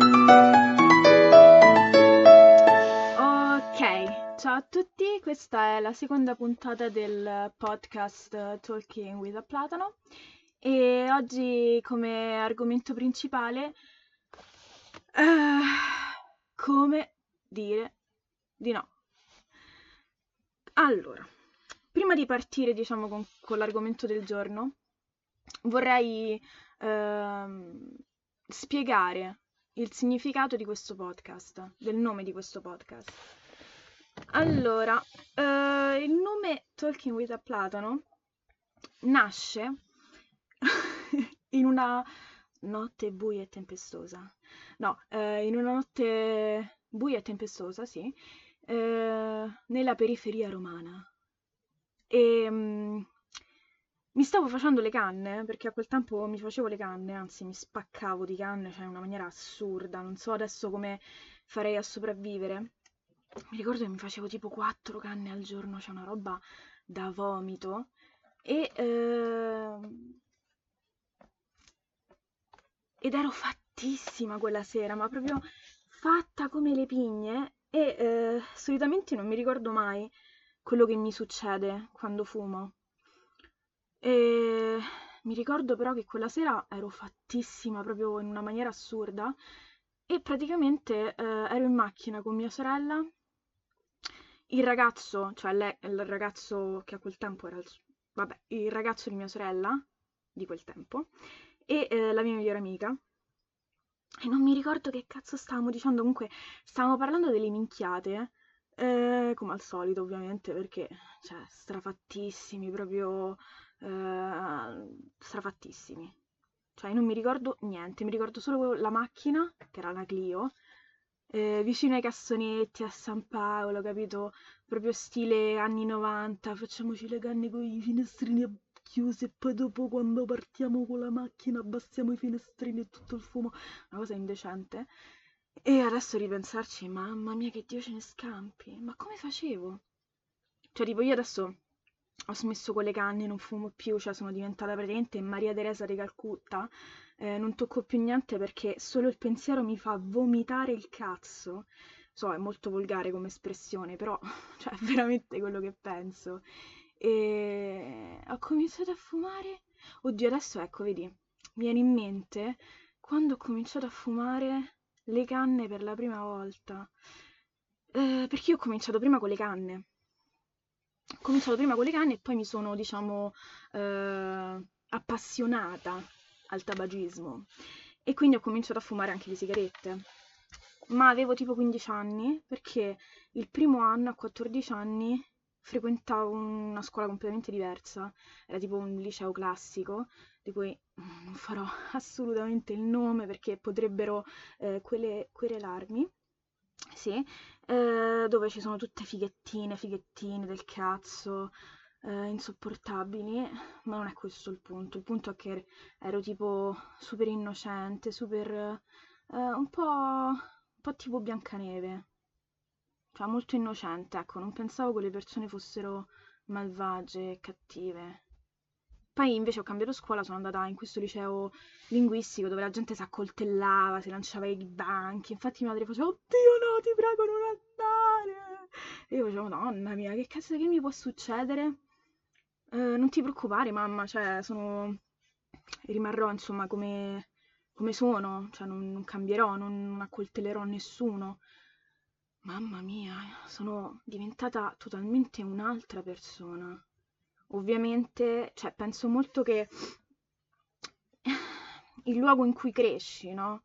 Ok, ciao a tutti, questa è la seconda puntata del podcast Talking with a Platano e oggi come argomento principale uh, come dire di no. Allora, prima di partire diciamo con, con l'argomento del giorno vorrei uh, spiegare il significato di questo podcast, del nome di questo podcast. Allora, uh, il nome Talking with a Platano nasce in una notte buia e tempestosa. No, uh, in una notte buia e tempestosa, sì, uh, nella periferia romana. E um, mi stavo facendo le canne, perché a quel tempo mi facevo le canne, anzi mi spaccavo di canne, cioè in una maniera assurda, non so adesso come farei a sopravvivere. Mi ricordo che mi facevo tipo quattro canne al giorno, cioè una roba da vomito. E... Eh... Ed ero fattissima quella sera, ma proprio fatta come le pigne. E eh, solitamente non mi ricordo mai quello che mi succede quando fumo. E mi ricordo però che quella sera ero fattissima proprio in una maniera assurda e praticamente eh, ero in macchina con mia sorella, il ragazzo, cioè lei, il ragazzo che a quel tempo era il, vabbè, il ragazzo di mia sorella di quel tempo e eh, la mia migliore amica. E non mi ricordo che cazzo stavamo dicendo, comunque stavamo parlando delle minchiate, eh, come al solito ovviamente, perché, cioè, strafattissimi, proprio eh, strafattissimi. Cioè, non mi ricordo niente, mi ricordo solo la macchina, che era la Clio, eh, vicino ai cassonetti a San Paolo, capito? Proprio stile anni 90, facciamoci le canne con i finestrini chiusi e poi dopo quando partiamo con la macchina abbassiamo i finestrini e tutto il fumo, una cosa indecente. E adesso ripensarci, mamma mia che Dio ce ne scampi, ma come facevo? Cioè, tipo, io adesso ho smesso con le canne, non fumo più, cioè sono diventata praticamente Maria Teresa di Calcutta, eh, non tocco più niente perché solo il pensiero mi fa vomitare il cazzo. So, è molto volgare come espressione, però cioè, è veramente quello che penso. E ho cominciato a fumare. Oddio, adesso ecco, vedi, mi viene in mente quando ho cominciato a fumare le canne per la prima volta. Eh, perché io ho cominciato prima con le canne ho cominciato prima con le canne e poi mi sono, diciamo, eh, appassionata al tabagismo e quindi ho cominciato a fumare anche le sigarette. Ma avevo tipo 15 anni perché il primo anno, a 14 anni, frequentavo una scuola completamente diversa, era tipo un liceo classico, di cui non farò assolutamente il nome perché potrebbero eh, quele, querelarmi. Sì, eh, dove ci sono tutte fighettine, fighettine del cazzo, eh, insopportabili, ma non è questo il punto. Il punto è che ero tipo super innocente, super... Eh, un po', un po' tipo Biancaneve, cioè molto innocente, ecco, non pensavo che le persone fossero malvagie e cattive. Poi invece ho cambiato scuola, sono andata in questo liceo linguistico dove la gente si accoltellava, si lanciava i banchi. Infatti mia madre faceva, oddio no, ti prego non andare. E io facevo, nonna mia, che cazzo che mi può succedere? Eh, non ti preoccupare mamma, cioè sono... rimarrò insomma come, come sono, cioè non, non cambierò, non, non accoltellerò nessuno. Mamma mia, sono diventata totalmente un'altra persona ovviamente, cioè, penso molto che il luogo in cui cresci, no?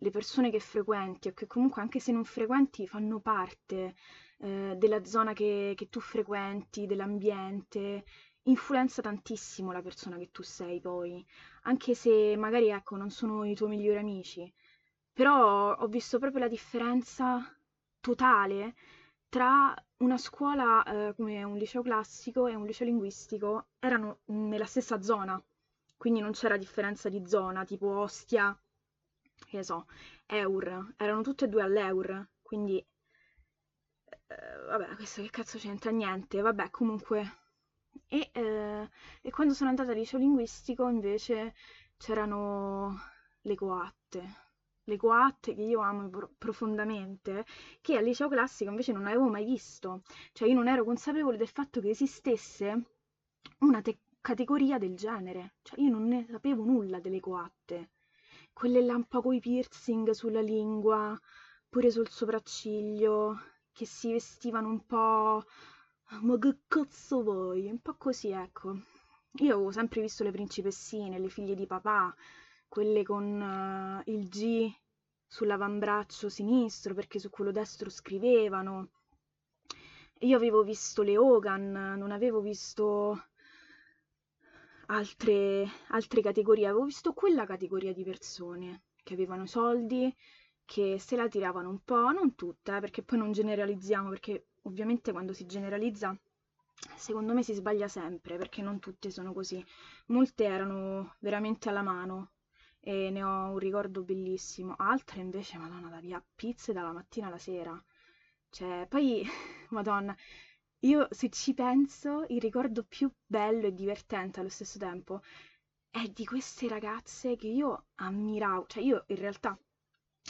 Le persone che frequenti o che comunque anche se non frequenti fanno parte eh, della zona che, che tu frequenti, dell'ambiente, influenza tantissimo la persona che tu sei poi, anche se magari ecco non sono i tuoi migliori amici, però ho visto proprio la differenza totale tra una scuola eh, come un liceo classico e un liceo linguistico erano nella stessa zona, quindi non c'era differenza di zona, tipo Ostia, che ne so, Eur, erano tutte e due all'Eur, quindi eh, vabbè, questo che cazzo c'entra? Niente, vabbè, comunque. E, eh, e quando sono andata al liceo linguistico invece c'erano le coatte, le coatte che io amo pro- profondamente, che al liceo classico invece non avevo mai visto. Cioè io non ero consapevole del fatto che esistesse una te- categoria del genere. Cioè io non ne sapevo nulla delle coatte. Quelle po' coi piercing sulla lingua, pure sul sopracciglio, che si vestivano un po'... Ma che cazzo vuoi? Un po' così, ecco. Io avevo sempre visto le principessine, le figlie di papà, quelle con uh, il G sull'avambraccio sinistro perché su quello destro scrivevano. Io avevo visto le Hogan, non avevo visto altre, altre categorie, avevo visto quella categoria di persone che avevano soldi, che se la tiravano un po', non tutte, eh, perché poi non generalizziamo, perché ovviamente quando si generalizza secondo me si sbaglia sempre, perché non tutte sono così. Molte erano veramente alla mano e ne ho un ricordo bellissimo, altre invece, madonna, da via pizze dalla mattina alla sera. Cioè, poi, madonna, io se ci penso, il ricordo più bello e divertente allo stesso tempo è di queste ragazze che io ammiravo, cioè io in realtà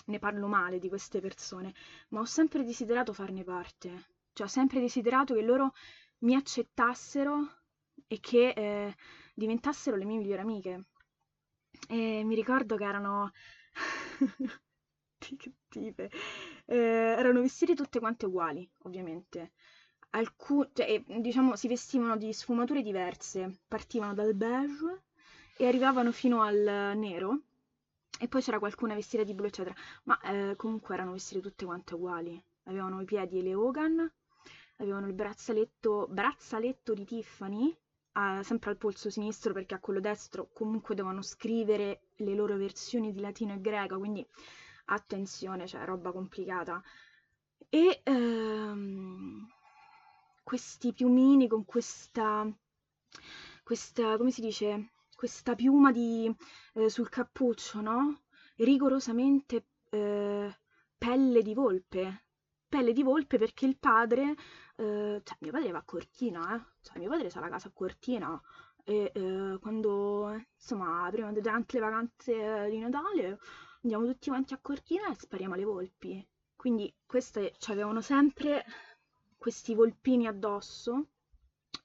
ne parlo male di queste persone, ma ho sempre desiderato farne parte, cioè ho sempre desiderato che loro mi accettassero e che eh, diventassero le mie migliori amiche. E mi ricordo che erano... che tipe. Eh, erano vestiti tutte quante uguali, ovviamente. Alcun... Cioè, diciamo, si vestivano di sfumature diverse. Partivano dal beige e arrivavano fino al nero. E poi c'era qualcuna vestita di blu, eccetera. Ma eh, comunque erano vestite tutte quante uguali. Avevano i piedi e le Hogan, avevano il braccialetto, braccialetto di Tiffany a, sempre al polso sinistro perché a quello destro comunque devono scrivere le loro versioni di latino e greco, quindi attenzione, cioè roba complicata. E ehm, questi piumini con questa, questa, come si dice, questa piuma di, eh, sul cappuccio, no? Rigorosamente eh, pelle di volpe. Pelle di volpe perché il padre eh, cioè, mio padre va a Cortina, eh. Cioè, mio padre sa la casa a Cortina e eh, quando, insomma, prima durante le vacanze di Natale andiamo tutti quanti a Cortina e spariamo alle volpi. Quindi queste cioè, avevano sempre questi volpini addosso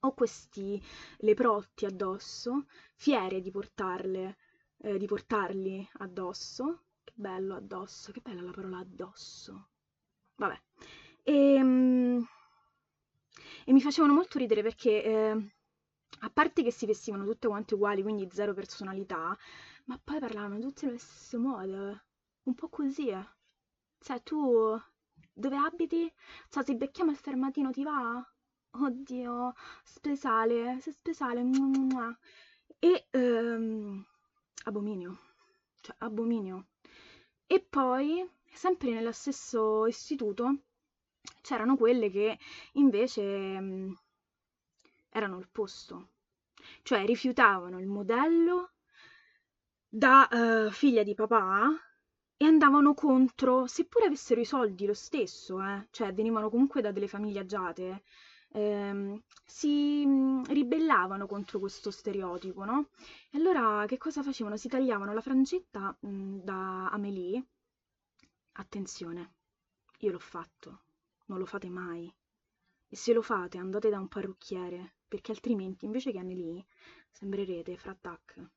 o questi leprotti addosso, fiere di portarle, eh, di portarli addosso. Che bello addosso, che bella la parola addosso. Vabbè. E, ehm, e mi facevano molto ridere perché eh, a parte che si vestivano tutte quante uguali, quindi zero personalità, ma poi parlavano tutte nello stesso modo, un po' così. Cioè, tu dove abiti? Cioè, se becchiamo il fermatino ti va? Oddio, speciale, sei speciale. E ehm, abominio, cioè abominio. E poi, sempre nello stesso istituto, c'erano quelle che invece mh, mm, erano l'opposto, cioè rifiutavano il modello da uh, figlia di papà e andavano contro, seppure avessero i soldi lo stesso, eh, cioè venivano comunque da delle famiglie agiate, ehm, si mh, mm, ribellavano contro questo stereotipo, no? E allora che cosa facevano? Si tagliavano la frangetta mh, mm, da Amélie. Attenzione, io l'ho fatto non lo fate mai. E se lo fate andate da un parrucchiere, perché altrimenti invece che lì sembrerete fra tac.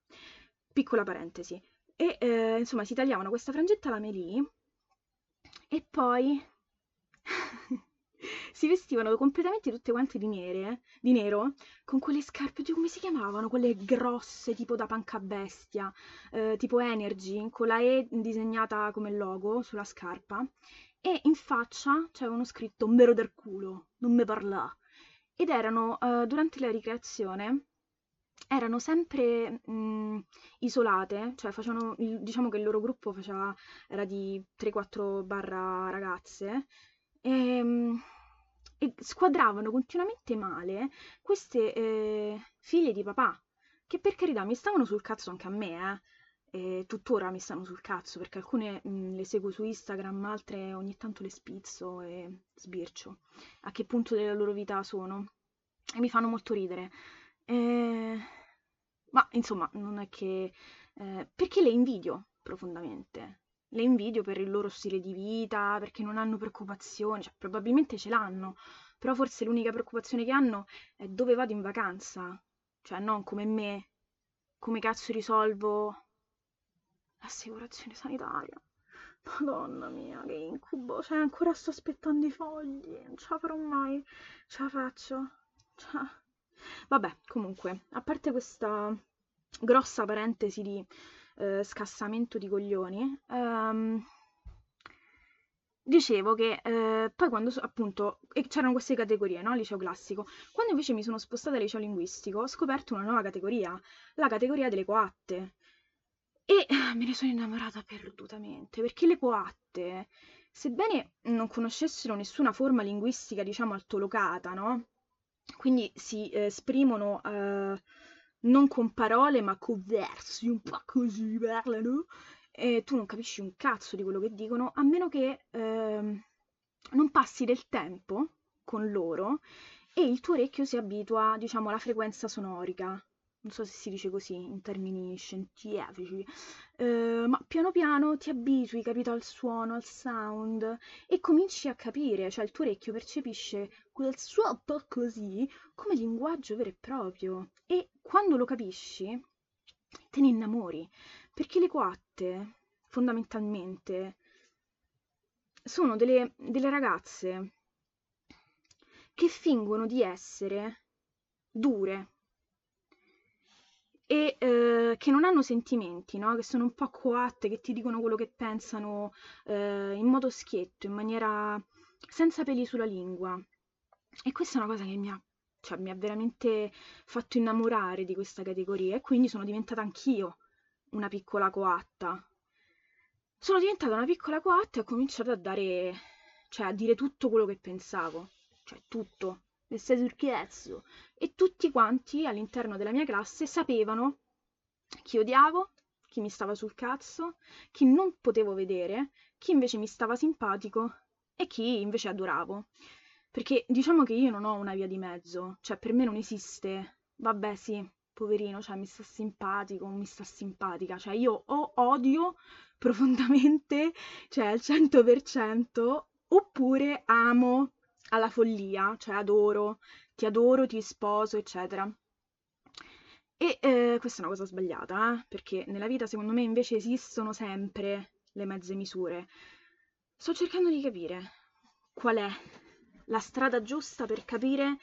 Piccola parentesi. E eh, insomma si tagliavano questa frangetta alla melì e poi si vestivano completamente tutte quante di, nere, di nero, con quelle scarpe, oddio, come si chiamavano? Quelle grosse, tipo da panca bestia, eh, tipo Energy, con la E disegnata come logo sulla scarpa, e in faccia c'avevano scritto Mero del culo, non me parlà. Ed erano, uh, durante la ricreazione, erano sempre mh, isolate, cioè facevano, diciamo che il loro gruppo faceva, era di 3-4 barra ragazze, e, mh, e, squadravano continuamente male queste eh, figlie di papà, che per carità mi stavano sul cazzo anche a me, eh tuttora mi stanno sul cazzo perché alcune mh, le seguo su Instagram, altre ogni tanto le spizzo e sbircio a che punto della loro vita sono e mi fanno molto ridere. E... Ma insomma, non è che... Eh, perché le invidio profondamente. Le invidio per il loro stile di vita, perché non hanno preoccupazioni, cioè probabilmente ce l'hanno, però forse l'unica preoccupazione che hanno è dove vado in vacanza, cioè non come me, come cazzo risolvo l'assicurazione sanitaria. Madonna mia, che incubo, cioè ancora sto aspettando i fogli, non ce la farò mai, ce la faccio. Cioè... Vabbè, comunque, a parte questa grossa parentesi di eh, scassamento di coglioni, ehm, dicevo che eh, poi quando appunto c'erano queste categorie, no? Liceo classico. Quando invece mi sono spostata al liceo linguistico, ho scoperto una nuova categoria, la categoria delle coatte. E me ne sono innamorata perdutamente, perché le coatte, sebbene non conoscessero nessuna forma linguistica, diciamo, altolocata, no? Quindi si eh, esprimono eh, non con parole, ma con versi, un po' così parlano, e tu non capisci un cazzo di quello che dicono, a meno che eh, non passi del tempo con loro e il tuo orecchio si abitua, diciamo, alla frequenza sonorica. Non so se si dice così in termini scientifici, eh, ma piano piano ti abitui, capito, al suono, al sound e cominci a capire, cioè il tuo orecchio percepisce quel un po' così come linguaggio vero e proprio. E quando lo capisci te ne innamori, perché le coatte fondamentalmente sono delle, delle ragazze che fingono di essere dure, e eh, che non hanno sentimenti, no? che sono un po' coatte, che ti dicono quello che pensano eh, in modo schietto, in maniera senza peli sulla lingua. E questa è una cosa che mi ha, cioè, mi ha veramente fatto innamorare di questa categoria e quindi sono diventata anch'io una piccola coatta. Sono diventata una piccola coatta e ho cominciato a dare, cioè a dire tutto quello che pensavo, cioè tutto, sei sul cazzo. E tutti quanti all'interno della mia classe sapevano chi odiavo, chi mi stava sul cazzo, chi non potevo vedere, chi invece mi stava simpatico e chi invece adoravo. Perché diciamo che io non ho una via di mezzo, cioè per me non esiste, vabbè sì, poverino, cioè mi sta simpatico, mi sta simpatica, cioè io o odio profondamente, cioè al 100%, oppure amo alla follia, cioè adoro, ti adoro, ti sposo, eccetera. E eh, questa è una cosa sbagliata, eh? perché nella vita secondo me invece esistono sempre le mezze misure. Sto cercando di capire qual è la strada giusta per capire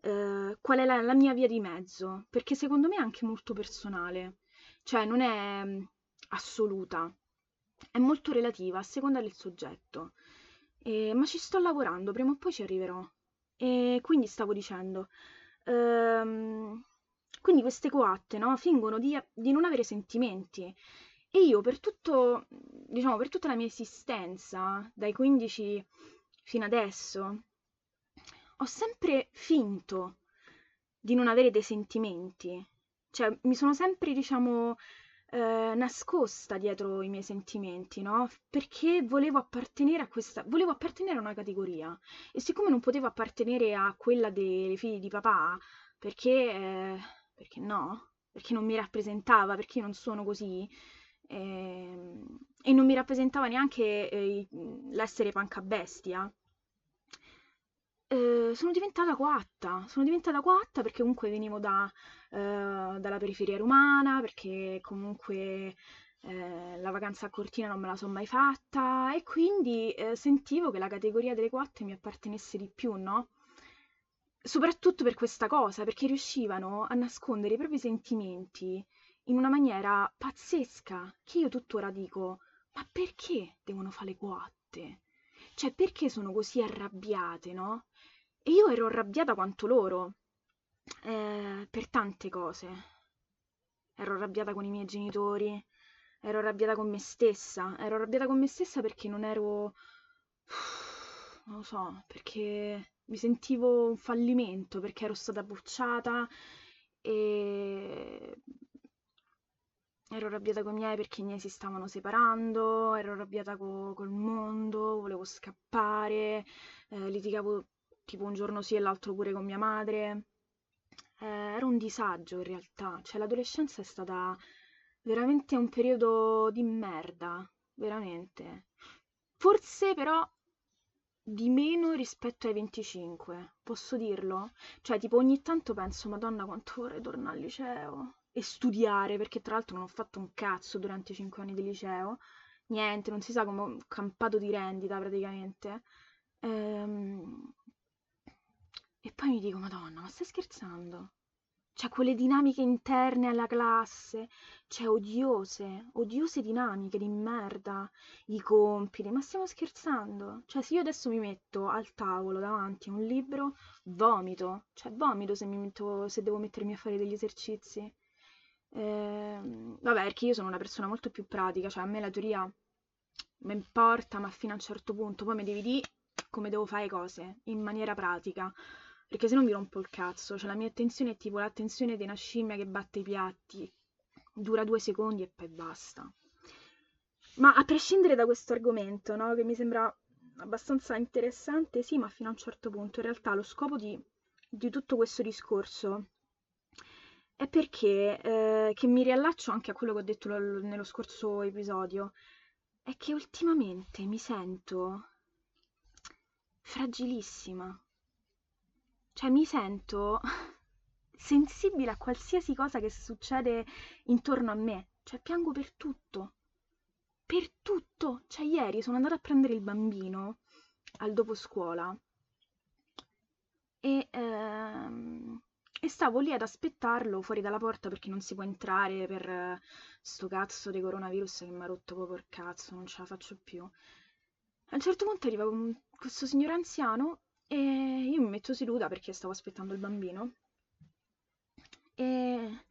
eh, qual è la, la, mia via di mezzo, perché secondo me è anche molto personale, cioè non è mm, assoluta, è molto relativa a seconda del soggetto. E, ma ci sto lavorando, prima o poi ci arriverò. E quindi stavo dicendo, ehm, quindi queste coatte, no, fingono di, di non avere sentimenti. E io per tutto, diciamo, per tutta la mia esistenza, dai 15 fino adesso, ho sempre finto di non avere dei sentimenti. Cioè, mi sono sempre, diciamo, eh, nascosta dietro i miei sentimenti, no? Perché volevo appartenere a questa, volevo appartenere a una categoria e siccome non potevo appartenere a quella dei figli di papà, perché, eh, perché no? Perché non mi rappresentava, perché non sono così, eh, e non mi rappresentava neanche eh, l'essere panca bestia. Eh, sono diventata coatta, sono diventata coatta perché comunque venivo da, eh, dalla periferia romana, perché comunque eh, la vacanza a Cortina non me la sono mai fatta e quindi eh, sentivo che la categoria delle coatte mi appartenesse di più, no? Soprattutto per questa cosa, perché riuscivano a nascondere i propri sentimenti in una maniera pazzesca, che io tuttora dico, ma perché devono fare le coatte? Cioè, perché sono così arrabbiate, no? E io ero arrabbiata quanto loro, eh, per tante cose. Ero arrabbiata con i miei genitori, ero arrabbiata con me stessa, ero arrabbiata con me stessa perché non ero... non lo so, perché mi sentivo un fallimento, perché ero stata bocciata e ero arrabbiata con i miei perché i miei si stavano separando, ero arrabbiata co- col mondo, volevo scappare, eh, litigavo tipo un giorno sì e l'altro pure con mia madre. Eh, era un disagio in realtà, cioè l'adolescenza è stata veramente un periodo di merda, veramente. Forse però di meno rispetto ai 25, posso dirlo? Cioè, tipo, ogni tanto penso, Madonna, quanto vorrei tornare al liceo e studiare, perché tra l'altro non ho fatto un cazzo durante i 5 anni di liceo, niente, non si sa come un campato di rendita praticamente. Ehm... E poi mi dico, Madonna, ma stai scherzando? Cioè, quelle dinamiche interne alla classe, cioè, odiose, odiose dinamiche di merda, i compiti, ma stiamo scherzando? Cioè, se io adesso mi metto al tavolo davanti a un libro, vomito, cioè, vomito se, metto, se devo mettermi a fare degli esercizi. Eh, vabbè, perché io sono una persona molto più pratica, cioè, a me la teoria mi importa, ma fino a un certo punto, poi mi devi dire come devo fare cose, in maniera pratica perché se no mi rompo il cazzo, cioè la mia attenzione è tipo l'attenzione di una scimmia che batte i piatti, dura due secondi e poi basta. Ma a prescindere da questo argomento, no, che mi sembra abbastanza interessante, sì, ma fino a un certo punto, in realtà lo scopo di, di tutto questo discorso è perché, eh, che mi riallaccio anche a quello che ho detto lo, nello scorso episodio, è che ultimamente mi sento fragilissima. Cioè mi sento sensibile a qualsiasi cosa che succede intorno a me. Cioè piango per tutto. Per tutto. Cioè ieri sono andata a prendere il bambino al dopo scuola e, ehm, e stavo lì ad aspettarlo fuori dalla porta perché non si può entrare per uh, sto cazzo di coronavirus che mi ha rotto proprio il cazzo, non ce la faccio più. A un certo punto arriva questo signore anziano e io mi metto seduta perché stavo aspettando il bambino. E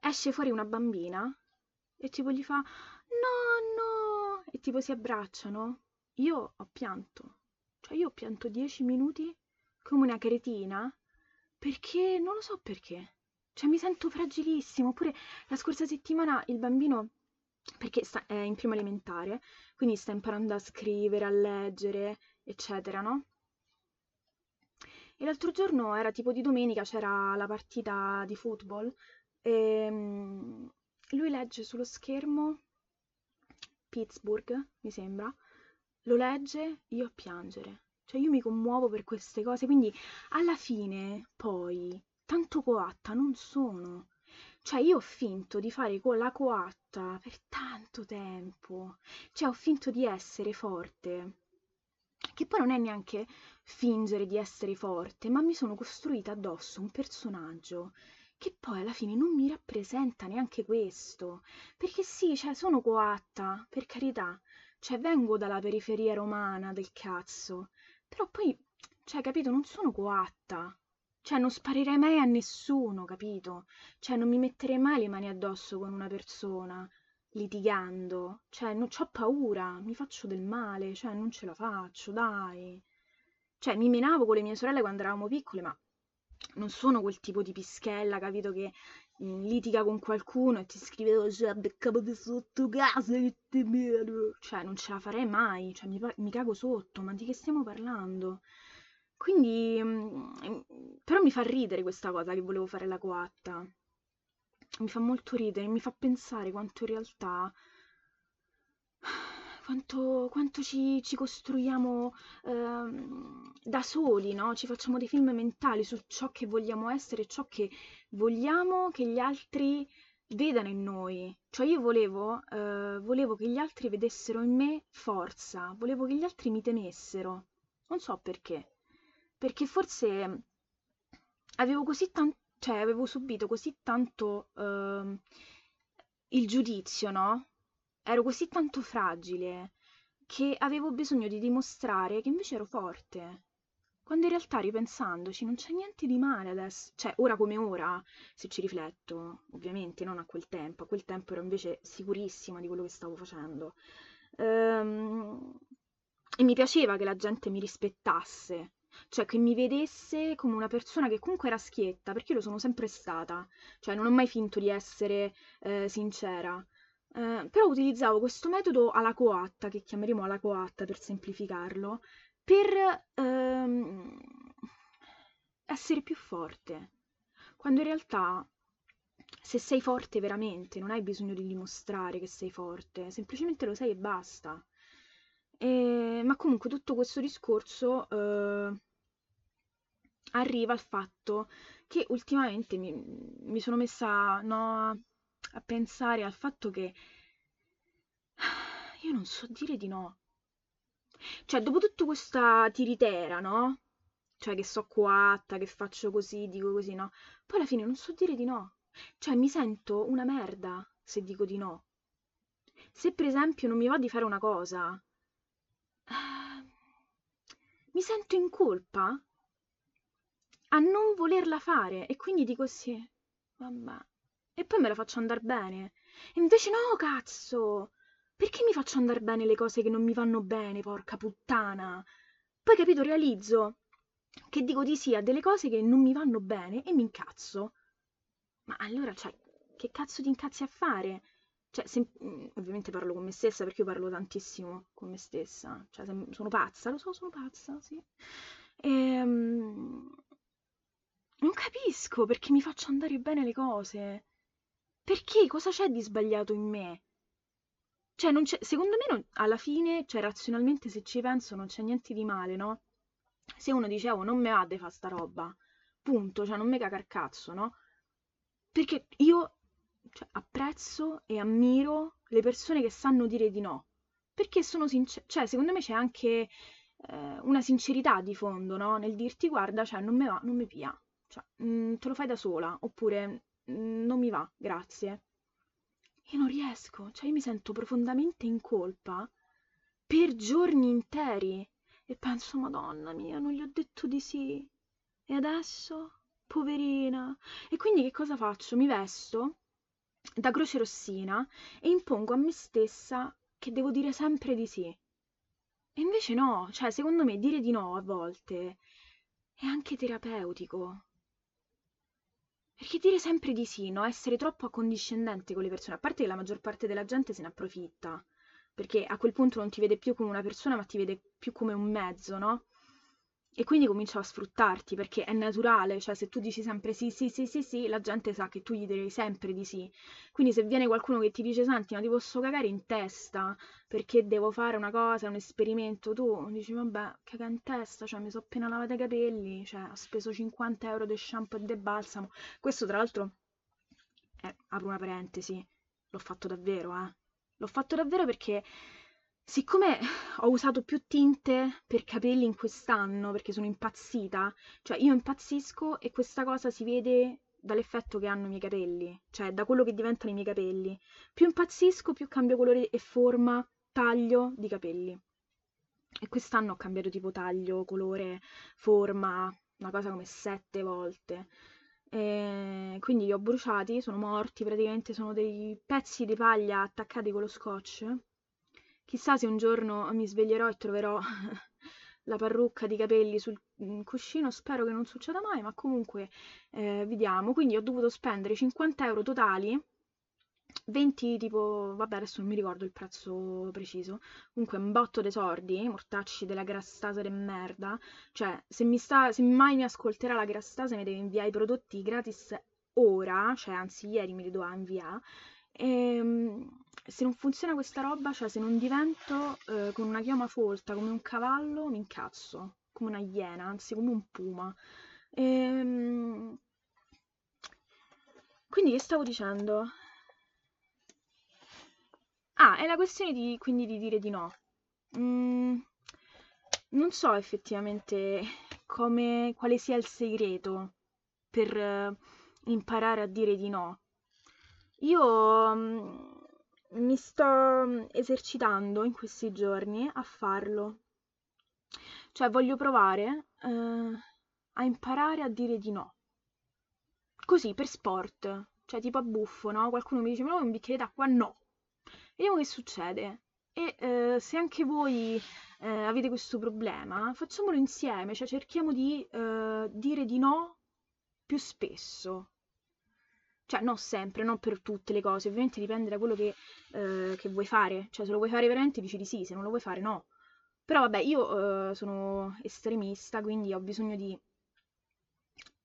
esce fuori una bambina e tipo gli fa no, no, e tipo si abbracciano. Io ho pianto. Cioè io ho pianto dieci minuti come una cretina perché non lo so perché. Cioè mi sento fragilissimo. Oppure la scorsa settimana il bambino perché sta, è in prima elementare, quindi sta imparando a scrivere, a leggere, eccetera, no? E l'altro giorno era tipo di domenica, c'era la partita di football e mm, lui legge sullo schermo Pittsburgh, mi sembra, lo legge, io a piangere. Cioè io mi commuovo per queste cose, quindi alla fine poi tanto coatta non sono. Cioè io ho finto di fare con la coatta per tanto tempo. Cioè ho finto di essere forte. Che poi non è neanche fingere di essere forte, ma mi sono costruita addosso un personaggio che poi alla fine non mi rappresenta neanche questo. Perché sì, cioè, sono coatta, per carità, cioè, vengo dalla periferia romana del cazzo, però poi, cioè, capito, non sono coatta. Cioè, non sparerei mai a nessuno, capito? Cioè, non mi metterei mai le mani addosso con una persona, litigando. Cioè, non ho paura, mi faccio del male, cioè, non ce la faccio, dai. Cioè, mi menavo con le mie sorelle quando eravamo piccole, ma non sono quel tipo di pischella, capito, che mm, litiga con qualcuno e ti scrive oh, cioè, beccapoti sotto casa che te meno. Cioè, non ce la farei mai, cioè, mi, mi cago sotto, ma di che stiamo parlando? Quindi, mm, però mi fa ridere questa cosa che volevo fare la coatta. Mi fa molto ridere, mi fa pensare quanto in realtà quanto, quanto ci, ci costruiamo ehm, da soli, no? Ci facciamo dei film mentali su ciò che vogliamo essere, ciò che vogliamo che gli altri vedano in noi. Cioè io volevo, eh, volevo che gli altri vedessero in me forza, volevo che gli altri mi temessero. Non so perché. Perché forse avevo così tanto, cioè avevo subito così tanto eh, il giudizio, no? Ero così tanto fragile che avevo bisogno di dimostrare che invece ero forte. Quando in realtà, ripensandoci, non c'è niente di male adesso, cioè ora come ora, se ci rifletto, ovviamente non a quel tempo, a quel tempo ero invece sicurissima di quello che stavo facendo. Ehm... E mi piaceva che la gente mi rispettasse, cioè che mi vedesse come una persona che comunque era schietta, perché io lo sono sempre stata, cioè non ho mai finto di essere eh, sincera. Eh, però utilizzavo questo metodo alla coatta, che chiameremo alla coatta per semplificarlo, per ehm, essere più forte, quando in realtà se sei forte veramente, non hai bisogno di dimostrare che sei forte, semplicemente lo sei e basta. E, ma comunque tutto questo discorso eh, arriva al fatto che ultimamente mi, mi sono messa no, a pensare al fatto che io non so dire di no. Cioè, dopo tutta questa tiritera, no? Cioè, che so coatta, che faccio così, dico così, no? Poi alla fine non so dire di no. Cioè, mi sento una merda se dico di no. Se per esempio non mi va di fare una cosa, mi sento in colpa a non volerla fare e quindi dico sì, vabbè. E poi me la faccio andare bene. E invece no, cazzo! Perché mi faccio andare bene le cose che non mi vanno bene, porca puttana? Poi capito, realizzo che dico di sì a delle cose che non mi vanno bene e mi incazzo. Ma allora, cioè, che cazzo ti incazzi a fare? Cioè, se, mm, ovviamente parlo con me stessa perché io parlo tantissimo con me stessa. Cioè, sono pazza, lo so, sono pazza, sì. E, um, non capisco perché mi faccio andare bene le cose. Perché? Cosa c'è di sbagliato in me? Cioè, non c'è, secondo me non, alla fine, cioè razionalmente se ci penso non c'è niente di male, no? Se uno dice, oh, non me va di fare sta roba, punto, cioè non me caga il cazzo, no? Perché io cioè, apprezzo e ammiro le persone che sanno dire di no. Perché sono sincere, cioè secondo me c'è anche eh, una sincerità di fondo, no? Nel dirti, guarda, cioè non me va, non mi pia, cioè, mh, mm, te lo fai da sola, oppure non mi va, grazie. Io non riesco, cioè io mi sento profondamente in colpa per giorni interi e penso, Madonna mia, non gli ho detto di sì. E adesso? Poverina. E quindi che cosa faccio? Mi vesto da croce rossina e impongo a me stessa che devo dire sempre di sì. E invece no, cioè secondo me dire di no a volte è anche terapeutico. Perché dire sempre di sì, no? Essere troppo accondiscendente con le persone, a parte che la maggior parte della gente se ne approfitta, perché a quel punto non ti vede più come una persona, ma ti vede più come un mezzo, no? E quindi comincia a sfruttarti perché è naturale, cioè se tu dici sempre sì, sì, sì, sì, sì, la gente sa che tu gli devi sempre di sì. Quindi se viene qualcuno che ti dice senti, ma ti posso cagare in testa perché devo fare una cosa, un esperimento, tu dici vabbè, caga in testa, cioè mi sono appena lavato i capelli, cioè ho speso 50 euro di shampoo e di balsamo. Questo tra l'altro, eh, apro una parentesi, l'ho fatto davvero, eh. L'ho fatto davvero perché Siccome ho usato più tinte per capelli in quest'anno, perché sono impazzita, cioè io impazzisco e questa cosa si vede dall'effetto che hanno i miei capelli, cioè da quello che diventano i miei capelli. Più impazzisco, più cambio colore e forma, taglio di capelli. E quest'anno ho cambiato tipo taglio, colore, forma, una cosa come sette volte. E quindi li ho bruciati, sono morti, praticamente sono dei pezzi di paglia attaccati con lo scotch Chissà se un giorno mi sveglierò e troverò la parrucca di capelli sul mm, cuscino, spero che non succeda mai, ma comunque eh, vediamo. Quindi ho dovuto spendere 50 euro totali, 20 tipo, vabbè adesso non mi ricordo il prezzo preciso, comunque un botto dei sordi, mortacci della grassasa de merda, cioè se, mi sta, se mai mi ascolterà la grassasa mi deve inviare i prodotti gratis ora, cioè anzi ieri mi li doveva inviare, ehm, se non funziona questa roba, cioè se non divento eh, con una chioma folta come un cavallo, mi incazzo, come una iena, anzi come un puma. Ehm, quindi che stavo dicendo? Ah, è la questione di, quindi di dire di no. Mm, non so effettivamente come, quale sia il segreto per uh, imparare a dire di no. Io mm, mi sto mm, esercitando in questi giorni a farlo. Cioè voglio provare eh, a imparare a dire di no. Così, per sport. Cioè tipo a buffo, no? Qualcuno mi dice, ma un bicchiere d'acqua? No. Vediamo che succede. E eh, se anche voi eh, avete questo problema, facciamolo insieme, cioè cerchiamo di eh, dire di no più spesso cioè non sempre, non per tutte le cose, ovviamente dipende da quello che, eh, che vuoi fare, cioè se lo vuoi fare veramente dici di sì, se non lo vuoi fare no. Però vabbè, io eh, sono estremista, quindi ho bisogno di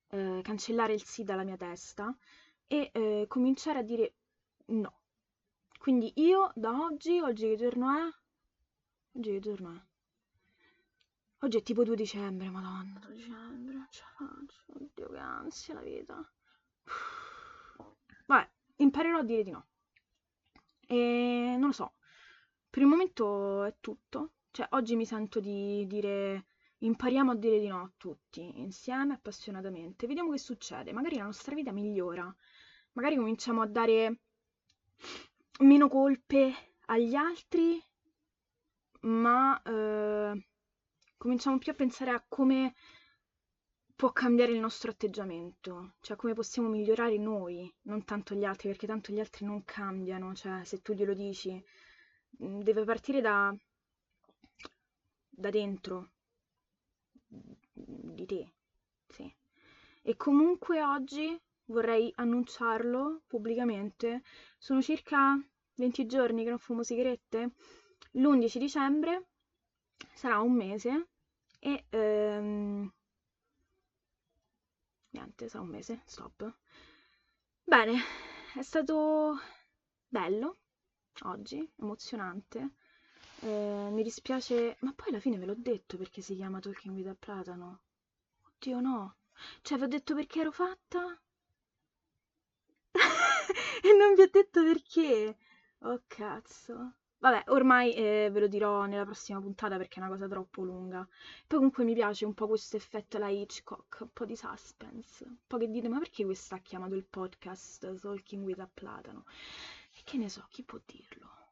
eh, cancellare il sì dalla mia testa e eh, cominciare a dire no. Quindi io da oggi, oggi che giorno è? Oggi che giorno è? Oggi è tipo 2 dicembre, madonna, 2 dicembre, non ce la faccio, oddio che ansia la vita. Vabbè, imparerò a dire di no. E non lo so, per il momento è tutto. Cioè, oggi mi sento di dire impariamo a dire di no a tutti, insieme, appassionatamente. Vediamo che succede. Magari la nostra vita migliora. Magari cominciamo a dare meno colpe agli altri, ma eh, cominciamo più a pensare a come può cambiare il nostro atteggiamento, cioè come possiamo migliorare noi, non tanto gli altri, perché tanto gli altri non cambiano, cioè se tu glielo dici, mm, deve partire da, da dentro di te, sì. E comunque oggi vorrei annunciarlo pubblicamente, sono circa 20 giorni che non fumo sigarette, l'11 dicembre sarà un mese e ehm, niente, sarà un mese, stop. Bene, è stato bello oggi, emozionante. Eh, mi dispiace, ma poi alla fine ve l'ho detto perché si chiama Talking with a Platano. Oddio no. Cioè, vi ho detto perché ero fatta? e non vi ho detto perché. Oh cazzo. Vabbè, ormai eh, ve lo dirò nella prossima puntata perché è una cosa troppo lunga. Poi comunque mi piace un po' questo effetto alla Hitchcock, un po' di suspense. Un po' che dite, ma perché questa ha chiamato il podcast Talking with a Platano? E che ne so, chi può dirlo?